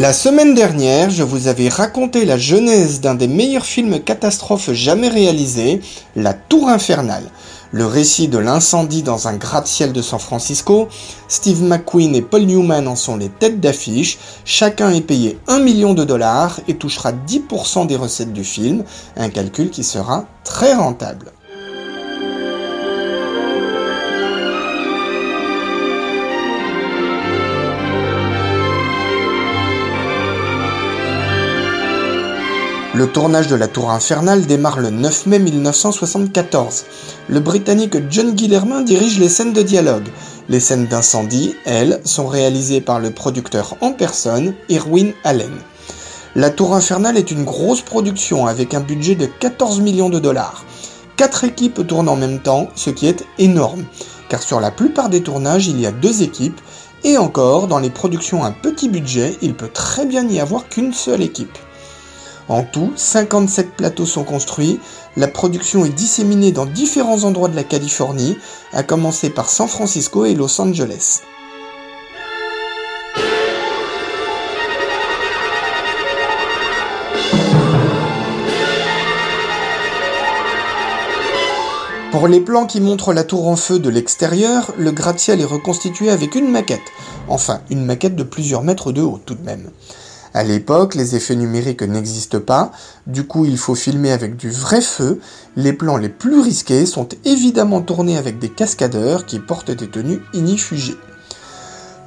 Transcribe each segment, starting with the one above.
La semaine dernière, je vous avais raconté la genèse d'un des meilleurs films catastrophes jamais réalisés, La Tour Infernale. Le récit de l'incendie dans un gratte-ciel de San Francisco, Steve McQueen et Paul Newman en sont les têtes d'affiche, chacun est payé 1 million de dollars et touchera 10% des recettes du film, un calcul qui sera très rentable. Le tournage de La Tour Infernale démarre le 9 mai 1974. Le Britannique John Guillermin dirige les scènes de dialogue. Les scènes d'incendie, elles, sont réalisées par le producteur en personne, Irwin Allen. La Tour Infernale est une grosse production avec un budget de 14 millions de dollars. Quatre équipes tournent en même temps, ce qui est énorme, car sur la plupart des tournages, il y a deux équipes, et encore, dans les productions à petit budget, il peut très bien n'y avoir qu'une seule équipe. En tout, 57 plateaux sont construits. La production est disséminée dans différents endroits de la Californie, à commencer par San Francisco et Los Angeles. Pour les plans qui montrent la tour en feu de l'extérieur, le gratte-ciel est reconstitué avec une maquette. Enfin, une maquette de plusieurs mètres de haut tout de même. À l'époque, les effets numériques n'existent pas, du coup il faut filmer avec du vrai feu. Les plans les plus risqués sont évidemment tournés avec des cascadeurs qui portent des tenues inifugées.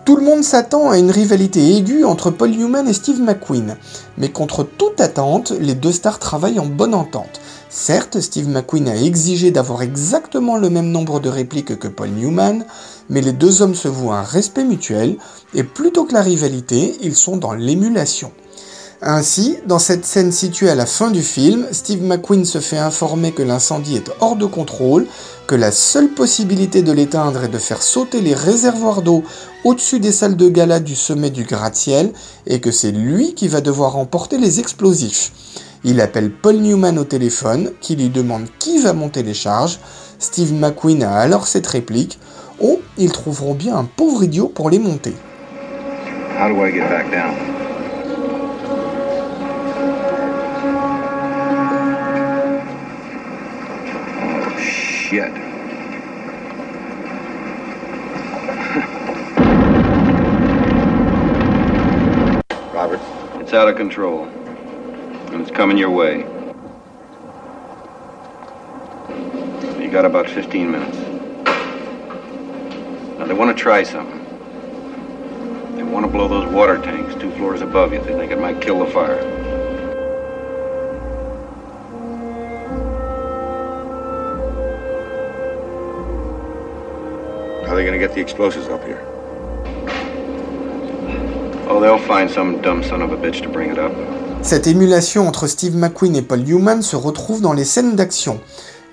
Tout le monde s'attend à une rivalité aiguë entre Paul Newman et Steve McQueen, mais contre toute attente, les deux stars travaillent en bonne entente. Certes, Steve McQueen a exigé d'avoir exactement le même nombre de répliques que Paul Newman, mais les deux hommes se vouent un respect mutuel, et plutôt que la rivalité, ils sont dans l'émulation. Ainsi, dans cette scène située à la fin du film, Steve McQueen se fait informer que l'incendie est hors de contrôle, que la seule possibilité de l'éteindre est de faire sauter les réservoirs d'eau au-dessus des salles de gala du sommet du gratte-ciel, et que c'est lui qui va devoir emporter les explosifs. Il appelle Paul Newman au téléphone, qui lui demande qui va monter les charges. Steve McQueen a alors cette réplique Oh, ils trouveront bien un pauvre idiot pour les monter. How do I get back down? Oh, shit. Robert? It's out of control. And it's coming your way. You got about 15 minutes. Now, they want to try something. They want to blow those water tanks two floors above you. They think it might kill the fire. How are they going to get the explosives up here? Oh, they'll find some dumb son of a bitch to bring it up. Cette émulation entre Steve McQueen et Paul Newman se retrouve dans les scènes d'action.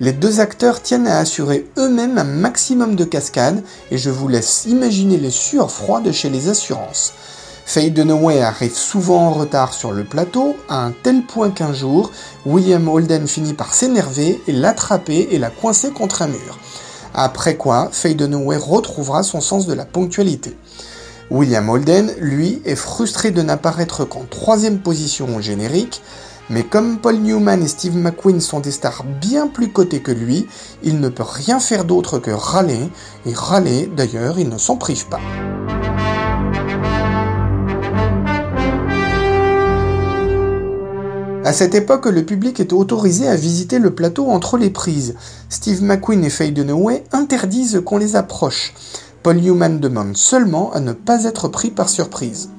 Les deux acteurs tiennent à assurer eux-mêmes un maximum de cascades et je vous laisse imaginer les sueurs froides chez les assurances. Faye Dunaway arrive souvent en retard sur le plateau, à un tel point qu'un jour, William Holden finit par s'énerver et l'attraper et la coincer contre un mur. Après quoi, Faye Dunaway retrouvera son sens de la ponctualité. William Holden, lui, est frustré de n'apparaître qu'en troisième position au générique, mais comme Paul Newman et Steve McQueen sont des stars bien plus cotées que lui, il ne peut rien faire d'autre que râler, et râler, d'ailleurs, il ne s'en prive pas. À cette époque, le public est autorisé à visiter le plateau entre les prises. Steve McQueen et Faye Dunaway interdisent qu'on les approche. Paul Newman demande seulement à ne pas être pris par surprise.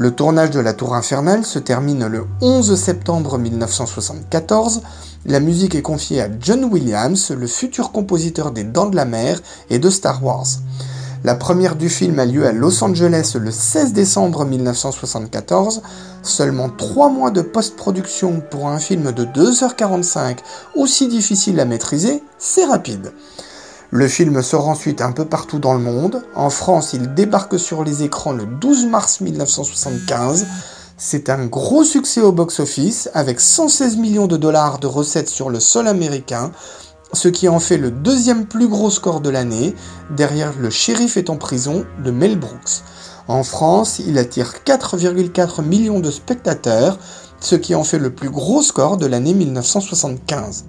Le tournage de La Tour Infernale se termine le 11 septembre 1974. La musique est confiée à John Williams, le futur compositeur des Dents de la Mer et de Star Wars. La première du film a lieu à Los Angeles le 16 décembre 1974. Seulement trois mois de post-production pour un film de 2h45 aussi difficile à maîtriser, c'est rapide. Le film sort ensuite un peu partout dans le monde. En France, il débarque sur les écrans le 12 mars 1975. C'est un gros succès au box-office avec 116 millions de dollars de recettes sur le sol américain, ce qui en fait le deuxième plus gros score de l'année, derrière Le shérif est en prison de Mel Brooks. En France, il attire 4,4 millions de spectateurs, ce qui en fait le plus gros score de l'année 1975.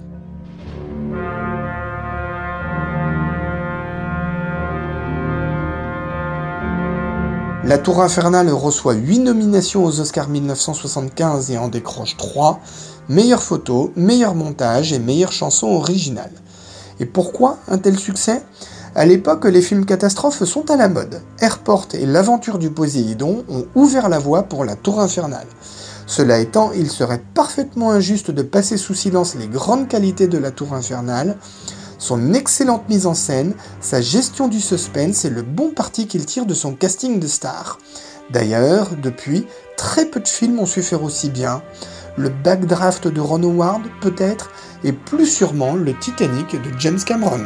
La Tour Infernale reçoit 8 nominations aux Oscars 1975 et en décroche 3, meilleure photo, meilleur montage et meilleure chanson originale. Et pourquoi un tel succès? À l'époque, les films catastrophes sont à la mode. Airport et l'aventure du Poséidon ont ouvert la voie pour la Tour Infernale. Cela étant, il serait parfaitement injuste de passer sous silence les grandes qualités de la Tour Infernale, son excellente mise en scène, sa gestion du suspense et le bon parti qu'il tire de son casting de stars. D'ailleurs, depuis, très peu de films ont su faire aussi bien. Le backdraft de Ron Howard, peut-être, et plus sûrement le Titanic de James Cameron.